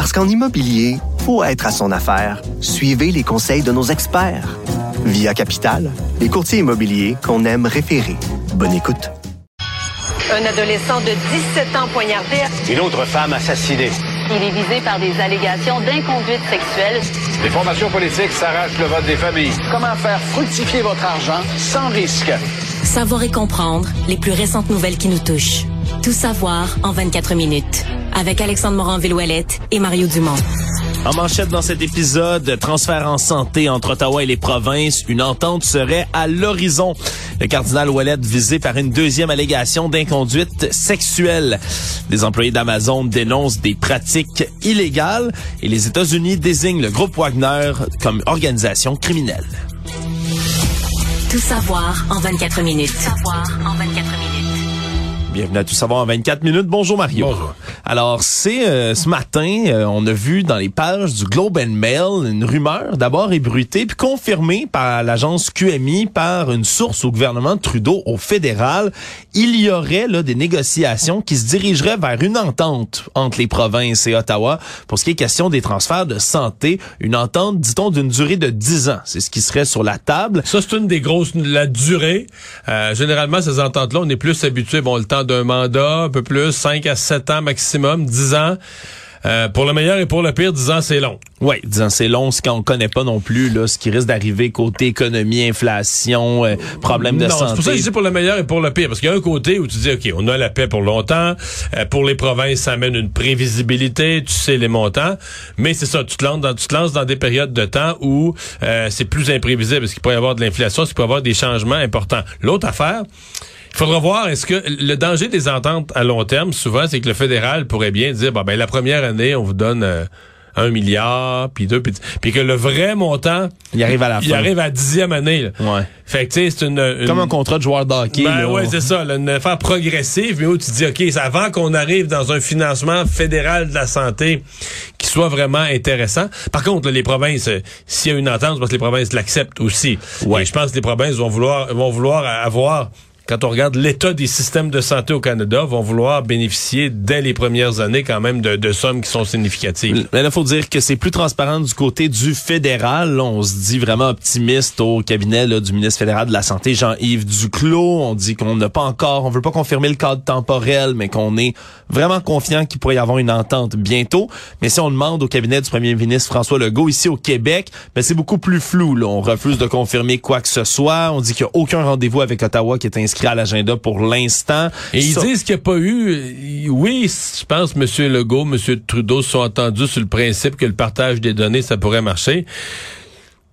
Parce qu'en immobilier, faut être à son affaire. Suivez les conseils de nos experts. Via Capital, les courtiers immobiliers qu'on aime référer. Bonne écoute. Un adolescent de 17 ans poignardé. Une autre femme assassinée. Il est visé par des allégations d'inconduite sexuelle. Les formations politiques s'arrachent le vote des familles. Comment faire fructifier votre argent sans risque? Savoir et comprendre les plus récentes nouvelles qui nous touchent. Tout savoir en 24 minutes. Avec Alexandre Morin-Villouellette et Mario Dumont. En manchette dans cet épisode, transfert en santé entre Ottawa et les provinces, une entente serait à l'horizon. Le cardinal Ouellette visé par une deuxième allégation d'inconduite sexuelle. Des employés d'Amazon dénoncent des pratiques illégales et les États-Unis désignent le groupe Wagner comme organisation criminelle. Tout savoir en 24 minutes. Tout savoir en 24 minutes. Bienvenue à Tout savoir en 24 minutes. Bonjour Mario. Bonjour. Alors, c'est euh, ce matin, euh, on a vu dans les pages du Globe and Mail une rumeur d'abord ébruitée puis confirmée par l'agence QMI par une source au gouvernement de Trudeau au fédéral. Il y aurait là des négociations qui se dirigeraient vers une entente entre les provinces et Ottawa pour ce qui est question des transferts de santé, une entente dit-on d'une durée de 10 ans. C'est ce qui serait sur la table. Ça c'est une des grosses la durée. Euh, généralement ces ententes là, on est plus habitué bon le temps d'un mandat, un peu plus 5 à 7 ans maximum, 10 ans. Euh, pour le meilleur et pour le pire, 10 ans, c'est long. Oui, 10 ans, c'est long, ce qu'on connaît pas non plus, là, ce qui risque d'arriver côté économie, inflation, euh, problème de non, santé. c'est pour ça que je dis pour le meilleur et pour le pire. Parce qu'il y a un côté où tu dis, OK, on a la paix pour longtemps. Euh, pour les provinces, ça amène une prévisibilité, tu sais les montants. Mais c'est ça, tu te lances dans, tu te lances dans des périodes de temps où c'est plus imprévisible, parce qu'il peut y avoir de l'inflation, parce qu'il peut y avoir des changements importants. L'autre affaire, il faudra voir, est-ce que le danger des ententes à long terme, souvent, c'est que le fédéral pourrait bien dire, bon, ben, la première année, on vous donne euh, un milliard, puis deux, puis, puis que le vrai montant, Il arrive à la il fin. arrive à la dixième année. là. Ouais. Fait que, tu sais, c'est une, une- Comme un contrat de joueur de hockey. ben là. ouais, c'est ça, là, une affaire progressive, mais où tu dis, OK, c'est avant qu'on arrive dans un financement fédéral de la santé qui soit vraiment intéressant. Par contre, là, les provinces, euh, s'il y a une entente, c'est parce que les provinces l'acceptent aussi. Ouais. Et je pense que les provinces vont vouloir, vont vouloir avoir quand on regarde l'état des systèmes de santé au Canada, vont vouloir bénéficier dès les premières années quand même de, de sommes qui sont significatives. Mais là, faut dire que c'est plus transparent du côté du fédéral. On se dit vraiment optimiste au cabinet là, du ministre fédéral de la Santé, Jean-Yves Duclos. On dit qu'on n'a pas encore, on veut pas confirmer le cadre temporel, mais qu'on est vraiment confiant qu'il pourrait y avoir une entente bientôt. Mais si on demande au cabinet du premier ministre François Legault ici au Québec, ben c'est beaucoup plus flou. Là. On refuse de confirmer quoi que ce soit. On dit qu'il n'y a aucun rendez-vous avec Ottawa qui est inscrit à l'agenda pour l'instant. Et ils disent qu'il n'y a pas eu. Oui, je pense M. Legault, M. Trudeau se sont entendus sur le principe que le partage des données, ça pourrait marcher.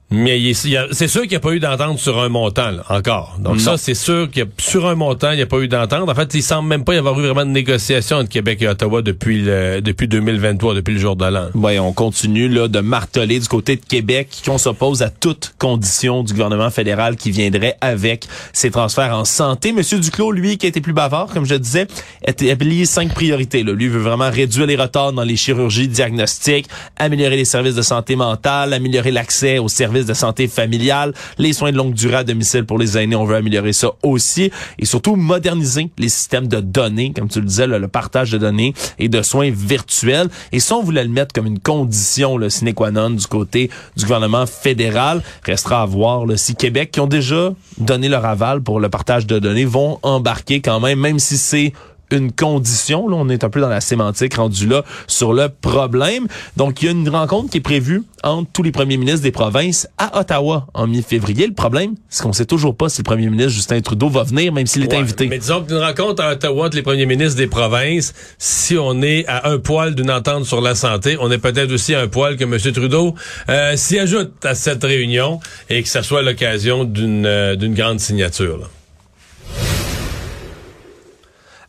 Mais c'est sûr qu'il n'y a pas eu d'entente sur un montant, là, encore. Donc Non. ça, c'est sûr qu'il sur un montant, il n'y a pas eu d'entente. En fait, il semble même pas y avoir eu vraiment de négociation entre Québec et Ottawa depuis le, depuis 2023, depuis le jour de l'an. Ouais, on continue là de marteler du côté de Québec qu'on s'oppose à toute condition du gouvernement fédéral qui viendrait avec ces transferts en santé. Monsieur Duclos, lui, qui a été plus bavard, comme je disais, a établi cinq priorités. Là. Lui veut vraiment réduire les retards dans les chirurgies diagnostiques, améliorer les services de santé mentale, améliorer l'accès aux services de santé familiale, les soins de longue durée à domicile pour les aînés, on veut améliorer ça aussi, et surtout moderniser les systèmes de données, comme tu le disais, le partage de données et de soins virtuels. Et ça, on voulait le mettre comme une condition le sine qua non du côté du gouvernement fédéral. Restera à voir là, si Québec, qui ont déjà donné leur aval pour le partage de données, vont embarquer quand même, même si c'est une condition. Là, on est un peu dans la sémantique rendu là sur le problème. Donc, il y a une rencontre qui est prévue entre tous les premiers ministres des provinces à Ottawa en mi-février. Le problème, c'est qu'on sait toujours pas si le premier ministre Justin Trudeau va venir, même s'il est Ouais, invité. Mais disons qu'une rencontre à Ottawa entre les premiers ministres des provinces, si on est à un poil d'une entente sur la santé, on est peut-être aussi à un poil que M. Trudeau euh, s'y ajoute à cette réunion et que ça soit l'occasion d'une euh, d'une grande signature. là.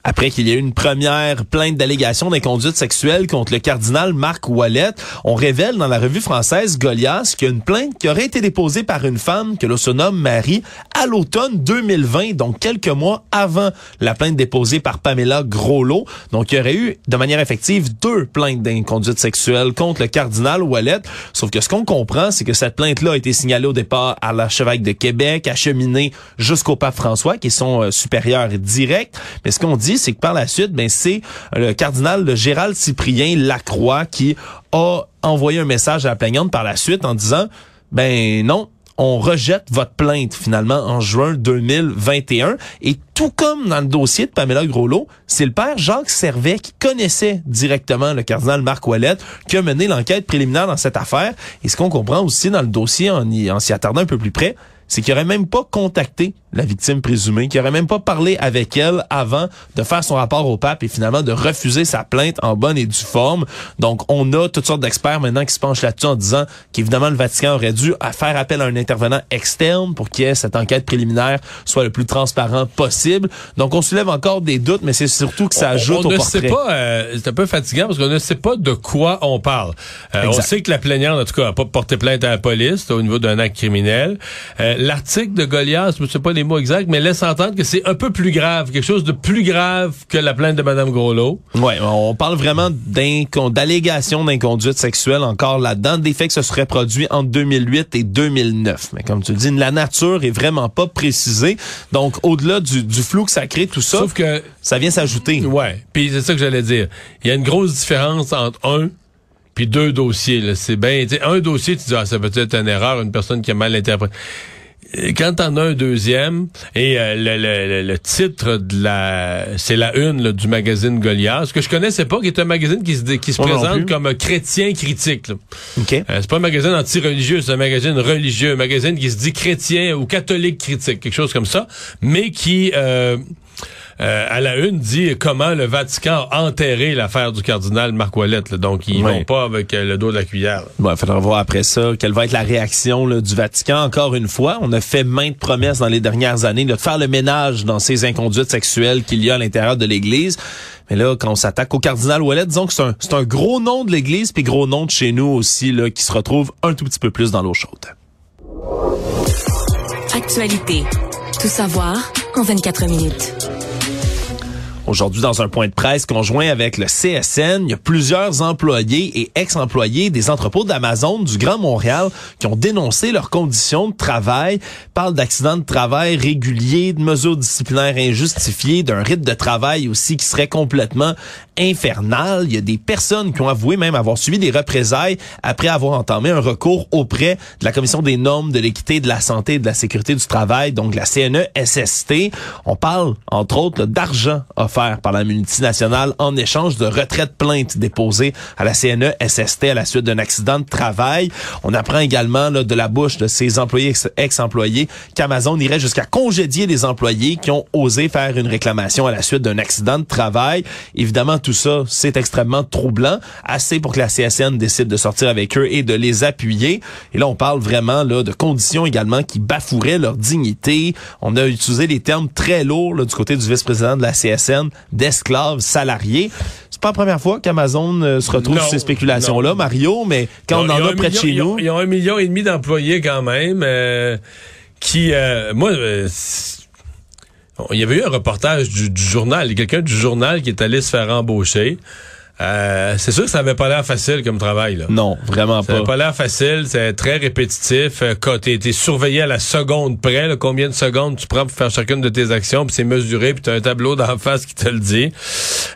Après qu'il y ait eu une première plainte d'allégation d'inconduite sexuelle contre le cardinal Marc Wallet. On révèle dans la revue française Goliath qu'il y a une plainte qui aurait été déposée par une femme que l'on se nomme Marie à l'automne 2020, donc quelques mois avant la plainte déposée par Pamela Groslot. Donc il y aurait eu de manière effective deux plaintes d'inconduite sexuelle contre le cardinal Wallet. Sauf que ce qu'on comprend, c'est que cette plainte-là a été signalée au départ à l'archevêque de Québec, acheminée jusqu'au pape François, qui est son euh, supérieur direct. Mais ce qu'on dit, c'est que par la suite, ben c'est le cardinal Gérald Cyprien Lacroix qui a envoyé un message à la plaignante par la suite en disant ben non, on rejette votre plainte finalement en juin 2021 et tout comme dans le dossier de Pamela Groslot, c'est le père Jacques Servet qui connaissait directement le cardinal Marc Ouellette qui a mené l'enquête préliminaire dans cette affaire. Et ce qu'on comprend aussi dans le dossier en, en s'y attardant un peu plus près, c'est qu'il aurait même pas contacté la victime présumée, qui aurait même pas parlé avec elle avant de faire son rapport au pape et finalement de refuser sa plainte en bonne et due forme. Donc, on a toutes sortes d'experts maintenant qui se penchent là-dessus en disant qu'évidemment, le Vatican aurait dû faire appel à un intervenant externe pour que cette enquête préliminaire soit le plus transparent possible. Donc, on soulève encore des doutes, mais c'est surtout que ça ajoute on, on au ne portrait. Sait pas, euh, c'est un peu fatigant parce qu'on ne sait pas de quoi on parle. Euh, on sait que la plaignante, en tout cas, n'a pas porté plainte à la police au niveau d'un acte criminel. Euh, L'article de Goliath, je ne sais pas les mots exacts, mais laisse entendre que c'est un peu plus grave, quelque chose de plus grave que la plainte de Mme Groslot. Ouais, on parle vraiment d'allégations d'inconduite sexuelle encore là-dedans, des faits que se seraient produits entre 2008 et 2009. Mais comme tu le dis, la nature est vraiment pas précisée. Donc, au-delà du, du, flou que ça crée, tout ça, Sauf que, ça vient s'ajouter. Ouais, puis c'est ça que j'allais dire. Il y a une grosse différence entre un puis deux dossiers. C'est bien, un dossier, tu dis, ah, ça peut être une erreur, une personne qui a mal interprété quand t'en as un deuxième, et euh, le, le, le, titre de la, c'est la une là, du magazine Goliath, ce que je connaissais pas, qui est un magazine qui se, qui se présente comme un chrétien critique. Okay. Euh, c'est pas un magazine anti-religieux, c'est un magazine religieux, un magazine qui se dit chrétien ou catholique critique, quelque chose comme ça, mais qui euh, euh, à la une dit comment le Vatican a enterré l'affaire du cardinal Marc Ouellette. Donc, ils vont pas avec euh, le dos de la cuillère. là. Bon, il faudra voir après ça quelle va être la réaction là, du Vatican. Encore une fois, on a fait maintes promesses dans les dernières années là, de faire le ménage dans ces inconduites sexuelles qu'il y a à l'intérieur de l'Église. Mais là, quand on s'attaque au cardinal Ouellet, disons que c'est un, c'est un gros nom de l'Église, puis gros nom de chez nous aussi, là, qui se retrouve un tout petit peu plus dans l'eau chaude. Actualité. Tout savoir en 24 minutes. Aujourd'hui, dans un point de presse conjoint avec le CSN, il y a plusieurs employés et ex-employés des entrepôts d'Amazon du Grand Montréal qui ont dénoncé leurs conditions de travail, parlent d'accidents de travail réguliers, de mesures disciplinaires injustifiées, d'un rythme de travail aussi qui serait complètement infernal. Il y a des personnes qui ont avoué même avoir subi des représailles après avoir entamé un recours auprès de la Commission des normes de l'équité, de la santé et de la sécurité du travail, donc la CNESST. On parle, entre autres, d'argent offert par la multinationale en échange de retraite plainte déposée à la CNESST à la suite d'un accident de travail. On apprend également là, de la bouche de ces employés ex- ex-employés qu'Amazon irait jusqu'à congédier des employés qui ont osé faire une réclamation à la suite d'un accident de travail. Évidemment, tout ça, c'est extrêmement troublant, assez pour que la CSN décide de sortir avec eux et de les appuyer. Et là, on parle vraiment là de conditions également qui bafoueraient leur dignité. On a utilisé des termes très lourds là, du côté du vice-président de la CSN, d'esclaves salariés. C'est pas la première fois qu'Amazon euh, se retrouve Non, sur ces spéculations-là. Mario, mais quand on en a près de chez nous... Ils ont un million et demi d'employés quand même. euh, qui, euh, moi, euh, il y avait eu un reportage du, du journal, quelqu'un du journal qui est allé se faire embaucher. Euh, c'est sûr que ça avait pas l'air facile comme travail. Là. Non, vraiment Ça pas. avait pas l'air facile, c'est très répétitif. Euh, Quand t'es t'es surveillé à la seconde près, là, combien de secondes tu prends pour faire chacune de tes actions, puis c'est mesuré, puis t'as un tableau d'en face qui te le dit.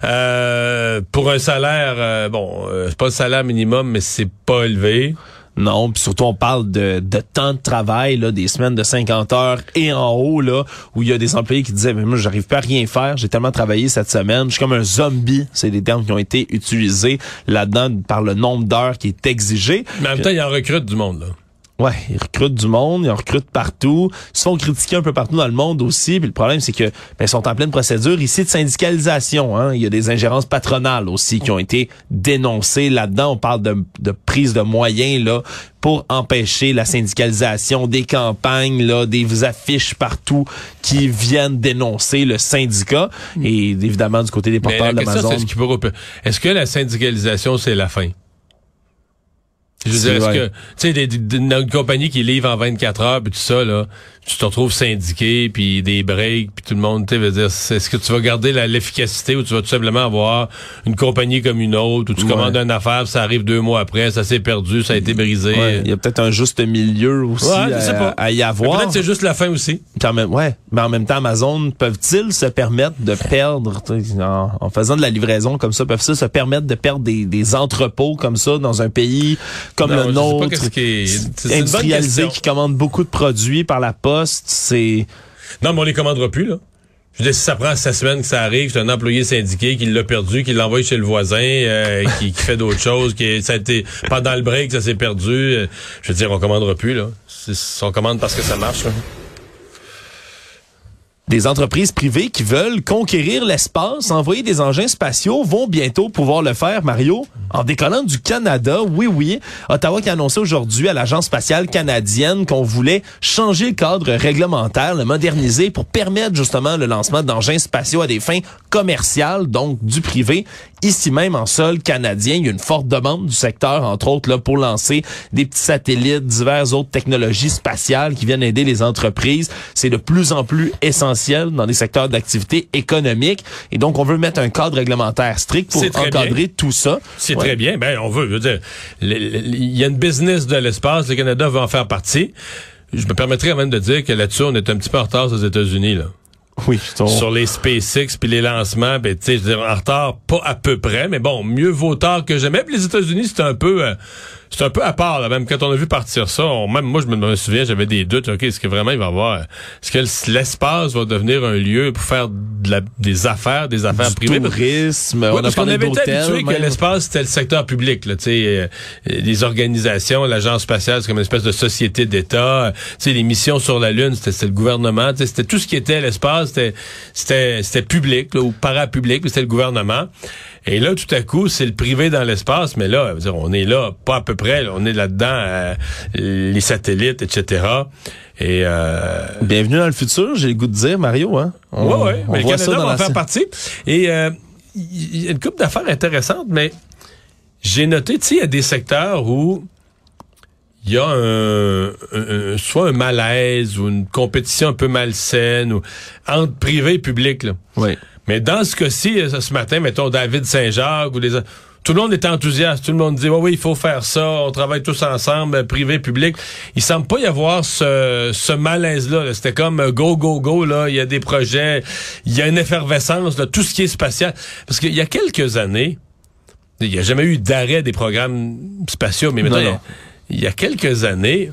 Euh, pour un salaire, euh, bon, c'est pas le salaire minimum, mais c'est pas élevé. Non, puis surtout on parle de, de temps de travail, là, des semaines de 50 heures et en haut, là, où il y a des employés qui disaient, mais moi, j'arrive pas à rien faire, j'ai tellement travaillé cette semaine, je suis comme un zombie. C'est des termes qui ont été utilisés là-dedans par le nombre d'heures qui est exigé. Mais en même temps, il en recrute du monde, là. Ouais, ils recrutent du monde, ils en recrutent partout, ils se font critiquer un peu partout dans le monde aussi. Puis le problème, c'est que ben, ils sont en pleine procédure ici de syndicalisation. Hein. Il y a des ingérences patronales aussi qui ont été dénoncées là-dedans. On parle de, de prise de moyens là pour empêcher la syndicalisation des campagnes, là, des affiches partout qui viennent dénoncer le syndicat. Et évidemment, du côté des porteurs d'Amazon. Est-ce que la syndicalisation, c'est la fin? Je veux dire, est-ce que, tu sais, une compagnie qui livre en 24 heures, puis tout ça, là, tu te retrouves syndiqué, puis des breaks, puis tout le monde, tu veux dire, est-ce que tu vas garder l'efficacité ou tu vas tout simplement avoir une compagnie comme une autre, où tu commandes une affaire, ça arrive deux mois après, ça s'est perdu, ça a été brisé. Il y a peut-être un juste milieu aussi à, y avoir. Peut-être c'est juste la fin aussi. Quand même, ouais. Mais en même temps, Amazon, peuvent-ils se permettre de perdre, en, en, faisant de la livraison comme ça, peuvent-ils se permettre de perdre des, des entrepôts comme ça dans un pays comme le nôtre, qui industrialisé, qui commande beaucoup de produits par la poste, Non, mais on les commandera plus, là. Je veux dire, si ça prend six semaines que ça arrive, c'est un employé syndiqué qui l'a perdu, qui l'envoie chez le voisin, euh, qui, fait d'autres choses, qui ça a été pendant le break, ça s'est perdu. Euh, je veux dire, on commandera plus là. On commande parce que ça marche. Là. Des entreprises privées qui veulent conquérir l'espace, envoyer des engins spatiaux, vont bientôt pouvoir le faire, Mario, en décollant du Canada. Oui, oui. Ottawa qui a annoncé aujourd'hui à l'Agence spatiale canadienne qu'on voulait changer le cadre réglementaire, le moderniser pour permettre justement le lancement d'engins spatiaux à des fins commerciales, donc du privé. Ici même en sol canadien, il y a une forte demande du secteur, entre autres, là, pour lancer des petits satellites, diverses autres technologies spatiales qui viennent aider les entreprises. C'est de plus en plus essentiel dans des secteurs d'activité économique. Et donc, on veut mettre un cadre réglementaire strict pour encadrer tout ça. C'est très bien. Ben, on veut. dire, il y a une business de l'espace. Le Canada veut en faire partie. Je me permettrais même de dire que là-dessus, on est un petit peu en retard aux États-Unis, là. Oui, sur les SpaceX puis les lancements, ben tu sais, en retard pas à peu près, mais bon, mieux vaut tard que jamais. Puis les États-Unis, c'est un peu euh, c'est un peu à part, là, même quand on a vu partir ça, même moi, je me, souviens, j'avais des doutes. OK, est-ce que vraiment il va y avoir... Est-ce que l'espace va devenir un lieu pour faire de la, des affaires, des affaires du privées? tourisme, on parce qu'on avait été habitué que l'espace, c'était le secteur public. Là, euh, les organisations, l'Agence spatiale, c'est comme une espèce de société d'État. les missions sur la Lune, c'était le gouvernement. C'était tout ce qui était l'espace, c'était public là, ou parapublic, c'était le gouvernement. Et là, tout à coup, c'est le privé dans l'espace, mais là, on est là, pas à peu près, on est là-dedans, euh, les satellites, etc. Et euh... Bienvenue dans le futur, j'ai le goût de dire, Mario. Hein? Oui, oui, mais le Canada va en faire partie. Et euh, il y a une couple d'affaires intéressantes, mais j'ai noté, tu sais, il y a des secteurs où il y a un, soit un malaise ou une compétition un peu malsaine ou entre privé et public. Là. Oui. Mais dans ce cas-ci, euh, ce matin, mettons David Saint-Jacques ou les tout le monde est enthousiaste. Tout le monde dit, oui, oui, il faut faire ça. On travaille tous ensemble, euh, privé, public. Il semble pas y avoir ce, ce malaise-là. C'était comme euh, go, go, go. Là, il y a des projets, il y a une effervescence. Là, tout ce qui est spatial. Parce qu'il y a quelques années, il n'y a jamais eu d'arrêt des programmes spatiaux. Mais maintenant, il y a quelques années,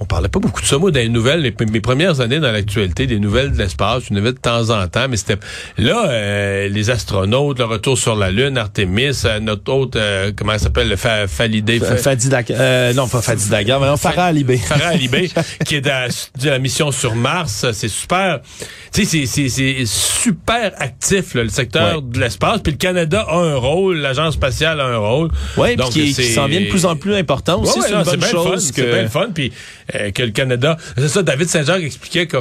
on parlait pas beaucoup de ça, moi, dans les nouvelles, mes premières années dans l'actualité, des nouvelles de l'espace, une nouvelle de temps en temps, mais c'était là, euh, les astronautes, le retour sur la Lune, Artemis, euh, notre autre, euh, comment elle s'appelle, le fa Falidé... euh, non, pas Fadidaga, mais non, Farah Alibé. Farah Alibé, qui est de la, mission sur Mars, c'est super, tu sais, c'est super actif, le secteur de l'espace, puis le Canada a un rôle, l'Agence spatiale a un rôle. Oui, puis qui, qui s'en vient de plus en plus important aussi, c'est une bonne chose. C'est bien fun, puis euh, que le Canada. C'est ça, David Saint-Jacques expliquait que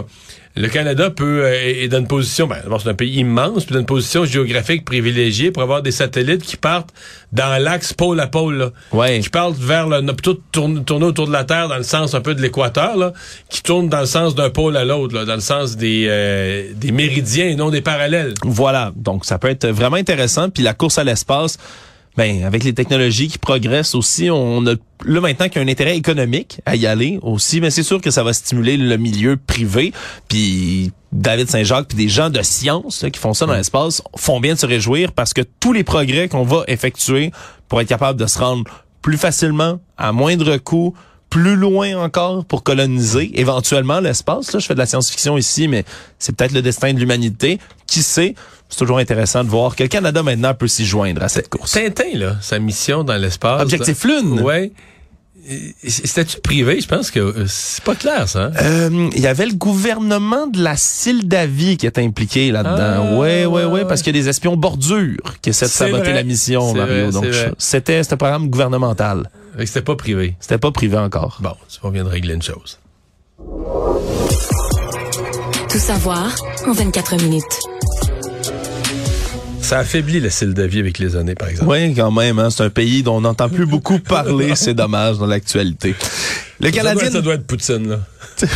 le Canada peut euh, est dans une position, ben, c'est un pays immense, puis dans une position géographique privilégiée pour avoir des satellites qui partent dans l'axe pôle à pôle, là, ouais. qui partent vers le, plutôt tourner, tourner autour de la Terre dans le sens un peu de l'équateur, là, qui tournent dans le sens d'un pôle à l'autre, dans le sens des euh, des méridiens et non des parallèles. Voilà, donc ça peut être vraiment intéressant. Puis la course à l'espace ben avec les technologies qui progressent aussi, on a là maintenant qu'il y a un intérêt économique à y aller aussi, mais c'est sûr que ça va stimuler le milieu privé. Puis David Saint-Jacques puis des gens de science qui font ça dans l'espace font bien de se réjouir parce que tous les progrès qu'on va effectuer pour être capable de se rendre plus facilement, à moindre coût, plus loin encore pour coloniser éventuellement l'espace. Là, je fais de la science-fiction ici, mais c'est peut-être le destin de l'humanité. Qui sait? C'est toujours intéressant de voir que le Canada maintenant peut s'y joindre à cette course. Tintin, là, sa mission dans l'espace. Objectif Lune. Ouais C'était-tu privé? Je pense que euh, c'est pas clair, ça. hein? Euh, Il y avait le gouvernement de la Sildavie qui était impliqué là-dedans. Ah, ouais, ouais, ouais, ouais, parce qu'il y a des espions bordures qui essaient de saboter vrai. la mission, Mario. vrai, Donc, c'était un programme gouvernemental. C'était pas privé. C'était pas privé encore. Bon, on vient de régler une chose. Tout savoir en 24 minutes. Ça affaiblit la style de vie avec les années, par exemple. Oui, quand même. Hein, c'est un pays dont on n'entend plus beaucoup parler. C'est dommage dans l'actualité. Le Ça doit, Canadien... ça doit être Poutine, là.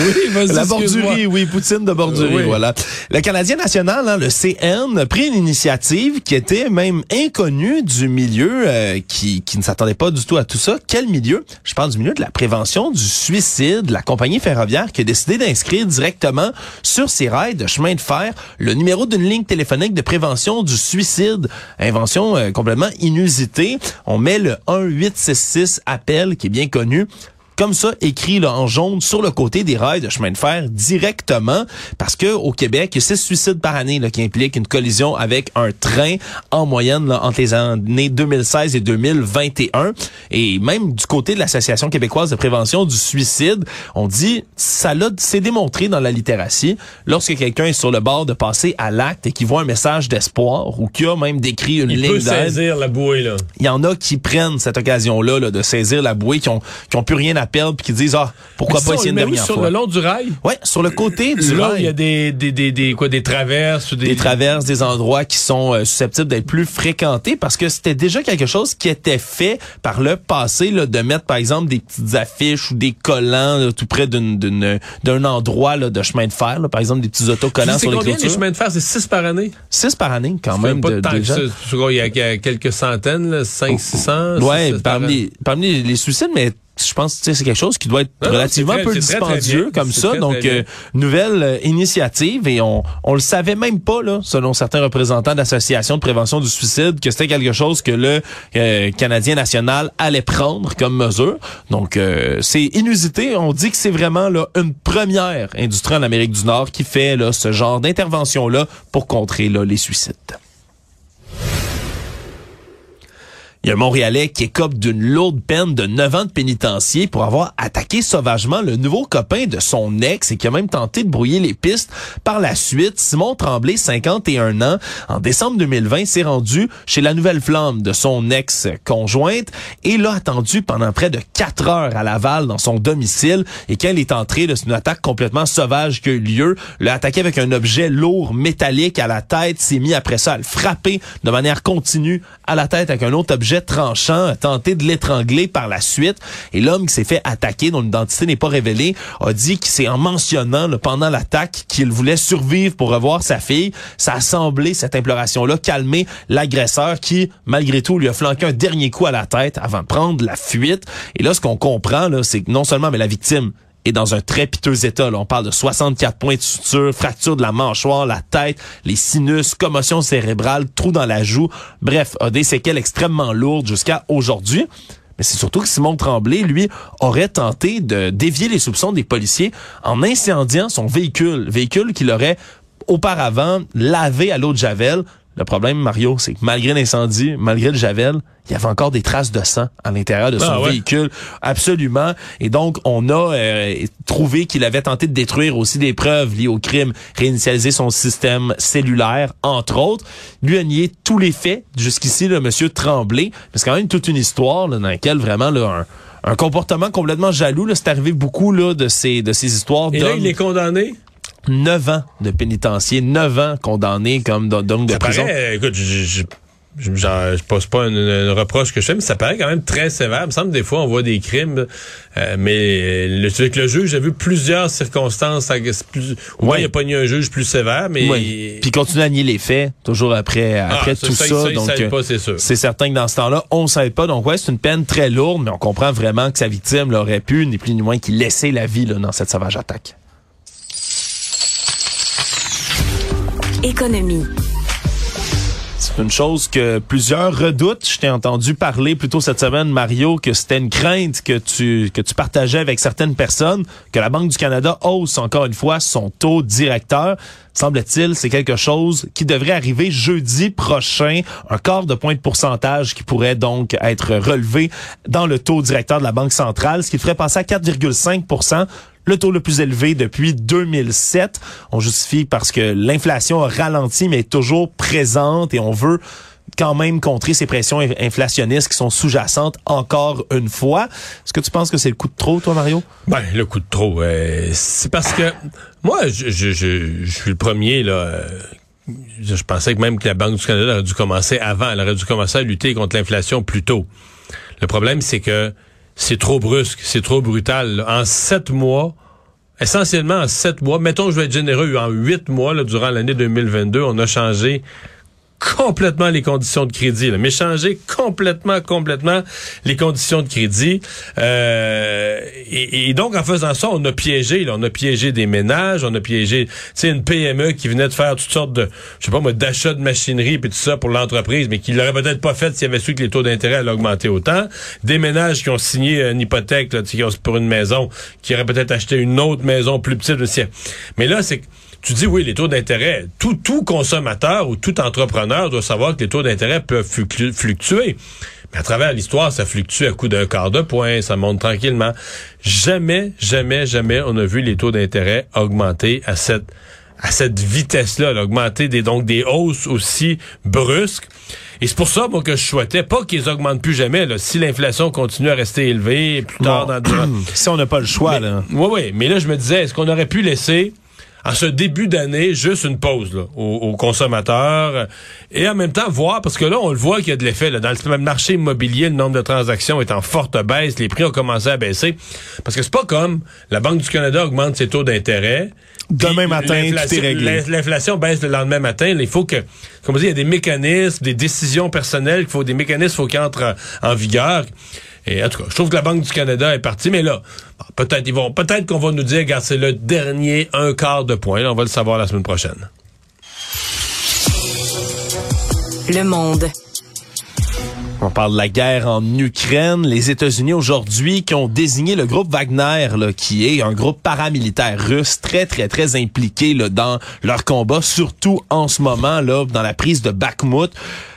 oui, La bordurie, oui, Poutine de bordurie, Oui. voilà. Le Canadien national, hein, le CN, a pris une initiative qui était même inconnue du milieu, euh, qui, qui ne s'attendait pas du tout à tout ça. Quel milieu? Je parle du milieu de la prévention du suicide. La compagnie ferroviaire qui a décidé d'inscrire directement sur ses rails de chemin de fer le numéro d'une ligne téléphonique de prévention du suicide. Invention euh, complètement inusitée. On met le 1866 appel qui est bien connu comme ça, écrit là, en jaune sur le côté des rails de chemin de fer directement, parce que au Québec, il y a six suicides par année là, qui impliquent une collision avec un train en moyenne là, entre les années 2016 et 2021. Et même du côté de l'Association québécoise de prévention du suicide, on dit ça l'a c'est démontré dans la littératie lorsque quelqu'un est sur le bord de passer à l'acte et qu'il voit un message d'espoir ou qu'il a même décrit une Il ligne peut saisir la bouée, là. il y en a qui prennent cette occasion-là là, de saisir la bouée, qui ont, qui ont plus rien à perdre, puis qui disent ah pourquoi Mais pas essayer une dernière sur fois? le long du rail? Ouais, sur le côté du là, rail. il y a des, des, des, des, quoi, des traverses ou des... des traverses, des endroits qui sont euh, susceptibles d'être plus fréquentés parce que c'était déjà quelque chose qui était fait par le passé là, de mettre par exemple des petites affiches ou des collants là, tout près d'une d'une- d'un endroit là, de chemin de fer, là, par exemple des petits autocollants sur les combien les clôtures. chemins de fer? C'est six par année? Six par année quand même pas de, de déjà. Il y a- quelques centaines, là, 5 600. Ouais, parmi les, parmi les, les suicides, mais je pense que c'est quelque chose qui doit être Non, relativement très- peu c'est très, très dispendieux comme ça. Donc, euh, nouvelle euh, initiative et on on le savait même pas là, selon certains représentants d'associations de prévention du suicide, que c'était quelque chose que le euh, Canadien national allait prendre comme mesure. Donc, euh, c'est inusité. On dit que c'est vraiment là une première industrie en Amérique du Nord qui fait là ce genre d'intervention là pour contrer là les suicides. Il y a un Montréalais qui écope d'une lourde peine de 9 ans de pénitencier pour avoir attaqué sauvagement le nouveau copain de son ex et qui a même tenté de brouiller les pistes. Par la suite, Simon Tremblay, 51 ans, en décembre 2020, s'est rendu chez la Nouvelle Flamme de son ex-conjointe et l'a attendu pendant près de 4 heures à Laval dans son domicile. Et quand il est entré, c'est une attaque complètement sauvage qui a eu lieu. L'a attaqué avec un objet lourd, métallique à la tête, s'est mis après ça à le frapper de manière continue à la tête avec un autre objet tranchant, a tenté de l'étrangler par la suite. Et l'homme qui s'est fait attaquer, dont l'identité n'est pas révélée, a dit que c'est en mentionnant pendant l'attaque qu'il voulait survivre pour revoir sa fille. Ça a semblé, cette imploration-là, calmer l'agresseur qui, malgré tout, lui a flanqué un dernier coup à la tête avant de prendre la fuite. Et là, ce qu'on comprend, c'est que non seulement mais la victime est dans un très piteux état. On parle de 64 points de suture, fracture de la mâchoire, la tête, les sinus, commotion cérébrale, trou dans la joue. Bref, a des séquelles extrêmement lourdes jusqu'à aujourd'hui. Mais c'est surtout que Simon Tremblay, lui, aurait tenté de dévier les soupçons des policiers en incendiant son véhicule. Véhicule qu'il aurait auparavant lavé à l'eau de Javel. Le problème, Mario, c'est que malgré l'incendie, malgré le Javel, il y avait encore des traces de sang à l'intérieur de son Ah ouais? véhicule. Absolument. Et donc, on a euh, trouvé qu'il avait tenté de détruire aussi des preuves liées au crime, réinitialiser son système cellulaire, entre autres. Lui a nié tous les faits. Jusqu'ici, le monsieur Tremblay. Mais c'est quand même toute une histoire là, dans laquelle vraiment là, un, un comportement complètement jaloux. C'est arrivé beaucoup là, de ces, de ces histoires Et là, il est condamné? 9 ans de pénitencier, 9 ans condamné comme d'homme de Ça prison. paraît, écoute, je, je, je, je pose pas un, reproche que je fais, mais ça paraît quand même très sévère. Il me semble que des fois, on voit des crimes, euh, mais le, avec le juge, j'ai vu plusieurs circonstances. ça- c'est Plus, au moins, Ouais. il n'y a pas ni un juge plus sévère, mais... Oui. Puis continue à nier les faits, toujours après, après Ah, ça, tout ça, ça. ça, il donc, savait euh, pas, c'est sûr. c'est certain que dans ce temps-là, on ne savait pas. Donc, ouais, c'est une peine très lourde, mais on comprend vraiment que sa victime l'aurait pu, ni plus ni moins, qu'il laissait la vie là, dans cette sauvage attaque. Économie. C'est une chose que plusieurs redoutent. Je t'ai entendu parler plus tôt cette semaine, Mario, que c'était une crainte que tu, que tu partageais avec certaines personnes, que la Banque du Canada hausse encore une fois son taux directeur. Semble-t-il, c'est quelque chose qui devrait arriver jeudi prochain, un quart de point de pourcentage qui pourrait donc être relevé dans le taux directeur de la Banque centrale, ce qui ferait passer à 4,5% le taux le plus élevé depuis 2007. On justifie parce que l'inflation a ralenti, mais est toujours présente et on veut quand même contrer ces pressions inflationnistes qui sont sous-jacentes encore une fois. Est-ce que tu penses que c'est le coup de trop, toi, Mario? Ben, le coup de trop, euh, c'est parce que moi, je, suis le premier, là. Euh, je pensais que même que la Banque du Canada aurait dû commencer avant. Elle aurait dû commencer à lutter contre l'inflation plus tôt. Le problème, c'est que c'est trop brusque, c'est trop brutal. En sept mois, essentiellement en sept mois, mettons je vais être généreux, en huit mois, durant l'année 2022, on a changé complètement les conditions de crédit, là, mais changer complètement, complètement les conditions de crédit. Euh, et, donc, en faisant ça, on a piégé, on a piégé des ménages, on a piégé, tu une PME qui venait de faire toutes sortes de, je sais pas moi, d'achat de machinerie puis tout ça pour l'entreprise, mais qui l'aurait peut-être pas fait s'il avait su que les taux d'intérêt allaient augmenter autant. Des ménages qui ont signé une hypothèque là, pour une maison, qui auraient peut-être acheté une autre maison plus petite aussi. Mais là, c'est tu dis oui, les taux d'intérêt. Tout, tout consommateur ou tout entrepreneur doit savoir que les taux d'intérêt peuvent fluctuer. Mais à travers l'histoire, ça fluctue à coup d'un quart de point, ça monte tranquillement. Jamais, jamais, jamais on a vu les taux d'intérêt augmenter à cette à cette vitesse-là, augmenter des donc des hausses aussi brusques. Et c'est pour ça moi que je souhaitais pas qu'ils augmentent plus jamais. Là, si l'inflation continue à rester élevée plus tard dans le... si on n'a pas le choix là. Oui, oui. Mais là, je me disais, est-ce qu'on aurait pu laisser en ce début d'année, juste une pause là, aux, consommateurs et en même temps voir, parce que là, on le voit qu'il y a de l'effet. Dans le marché immobilier, le nombre de transactions est en forte baisse, les prix ont commencé à baisser. Parce que c'est pas comme la Banque du Canada augmente ses taux d'intérêt. Demain matin, tout est réglé. L'inflation baisse le lendemain matin. Il faut que, comme on dit, il y a des mécanismes, des décisions personnelles, qu'il faut des mécanismes, faut qu'ils entrent en vigueur. Et en tout cas, je trouve que la Banque du Canada est partie, mais là, peut-être ils vont, peut-être qu'on va nous dire, regarde, c'est le dernier un quart de point. on va le savoir la semaine prochaine. Le monde. On parle de la guerre en Ukraine. Les États-Unis aujourd'hui qui ont désigné le groupe Wagner, là, qui est un groupe paramilitaire russe très très très impliqué là, dans leur combat, surtout en ce moment là dans la prise de Bakhmut,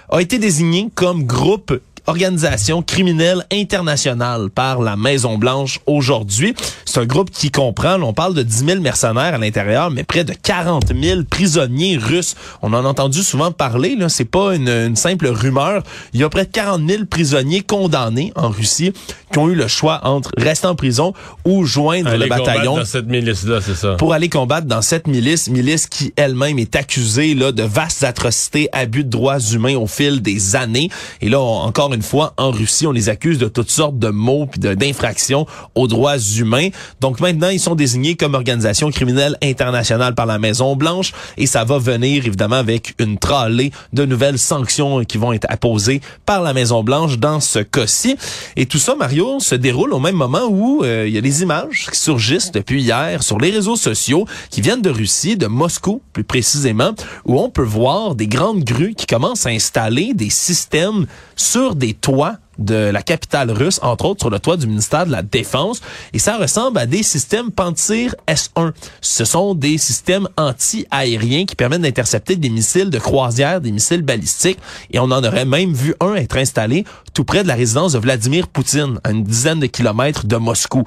a été désigné comme groupe organisation criminelle internationale par la Maison Blanche aujourd'hui. C'est un groupe qui comprend, on parle de 10 000 mercenaires à l'intérieur, mais près de 40 000 prisonniers russes. On en a entendu souvent parler, là. C'est pas une, une, simple rumeur. Il y a près de 40 000 prisonniers condamnés en Russie qui ont eu le choix entre rester en prison ou joindre le bataillon. Dans cette milice-là, c'est ça. Pour aller combattre dans cette milice, milice qui elle-même est accusée, là, de vastes atrocités, abus de droits humains au fil des années. Et là, encore une fois, en Russie, on les accuse de toutes sortes de mots puis d'infractions aux droits humains. Donc maintenant, ils sont désignés comme organisation criminelle internationale par la Maison Blanche et ça va venir évidemment avec une tralée de nouvelles sanctions qui vont être apposées par la Maison Blanche dans ce cas-ci. Et tout ça, Mario, se déroule au même moment où euh, il y a des images qui surgissent depuis hier sur les réseaux sociaux qui viennent de Russie, de Moscou plus précisément, où on peut voir des grandes grues qui commencent à installer des systèmes sur des toits de la capitale russe, entre autres sur le toit du ministère de la Défense, et ça ressemble à des systèmes Pantsir S1. Ce sont des systèmes anti-aériens qui permettent d'intercepter des missiles de croisière, des missiles balistiques, et on en aurait même vu un être installé tout près de la résidence de Vladimir Poutine, à une dizaine de kilomètres de Moscou.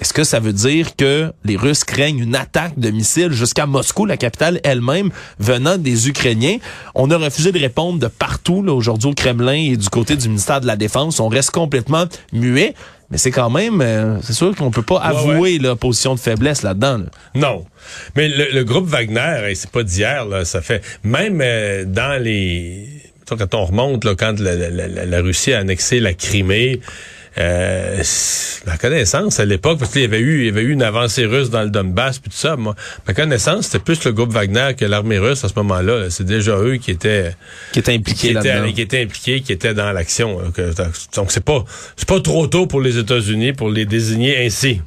Est-ce que ça veut dire que les Russes craignent une attaque de missiles jusqu'à Moscou, la capitale elle-même, venant des Ukrainiens? On a refusé de répondre de partout, là, aujourd'hui au Kremlin et du côté du ministère de la Défense on reste complètement muet. Mais c'est quand même, euh, c'est sûr qu'on peut pas avouer la position de faiblesse là-dedans. Non. Mais le, groupe Wagner, c'est pas d'hier, ça fait même euh, dans les quand on remonte là, quand la Russie a annexé la Crimée, euh, ma connaissance à l'époque, parce qu'il y avait eu, il y avait eu une avancée russe dans le Donbass puis tout ça. Moi, ma connaissance, c'était plus le groupe Wagner que l'armée russe à ce moment-là. C'est déjà eux qui étaient qui étaient impliqués qui qui étaient impliqués, qui étaient dans l'action. Donc c'est pas c'est pas trop tôt pour les États-Unis pour les désigner ainsi.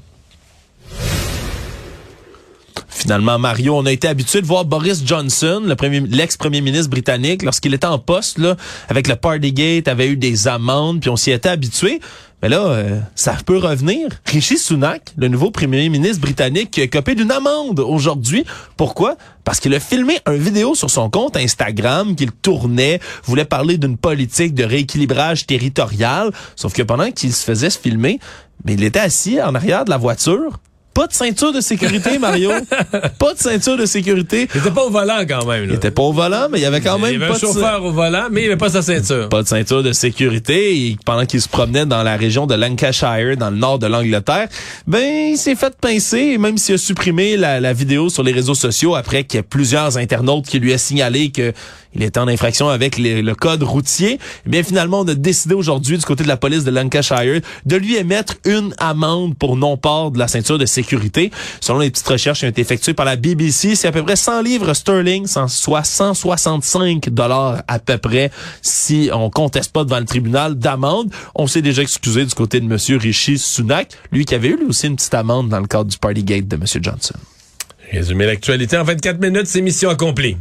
Finalement, Mario, on a été habitué de voir Boris Johnson, le premier, l'ex-premier ministre britannique, lorsqu'il était en poste, là, avec le Partygate, avait eu des amendes, puis on s'y était habitué. Mais là, euh, ça peut revenir. Rishi Sunak, le nouveau premier ministre britannique, a copé d'une amende aujourd'hui. Pourquoi? Parce qu'il a filmé un vidéo sur son compte Instagram qu'il tournait, voulait parler d'une politique de rééquilibrage territorial. Sauf que pendant qu'il se faisait se filmer, mais il était assis en arrière de la voiture pas de ceinture de sécurité, Mario. pas de ceinture de sécurité. Il était pas au volant quand même. Là. Il était pas au volant, mais il y avait quand même il y avait pas un chauffeur de... au volant, mais il avait pas sa ceinture. Pas de ceinture de sécurité. Et pendant qu'il se promenait dans la région de Lancashire, dans le nord de l'Angleterre, ben il s'est fait pincer, même s'il a supprimé la, la, vidéo sur les réseaux sociaux après qu'il y ait plusieurs internautes qui lui a signalé que il était en infraction avec le code routier. Eh bien, finalement, on a décidé aujourd'hui, du côté de la police de Lancashire, de lui émettre une amende pour non-port de la ceinture de sécurité. Selon les petites recherches qui ont été effectuées par la BBC, c'est à peu près 100 livres sterling, soit 165 dollars à peu près, si on conteste pas devant le tribunal d'amende. On s'est déjà excusé du côté de Monsieur Rishi Sunak, lui qui avait eu lui aussi une petite amende dans le cadre du Partygate de Monsieur Johnson. Résumer l'actualité en 24 minutes, c'est mission accomplie.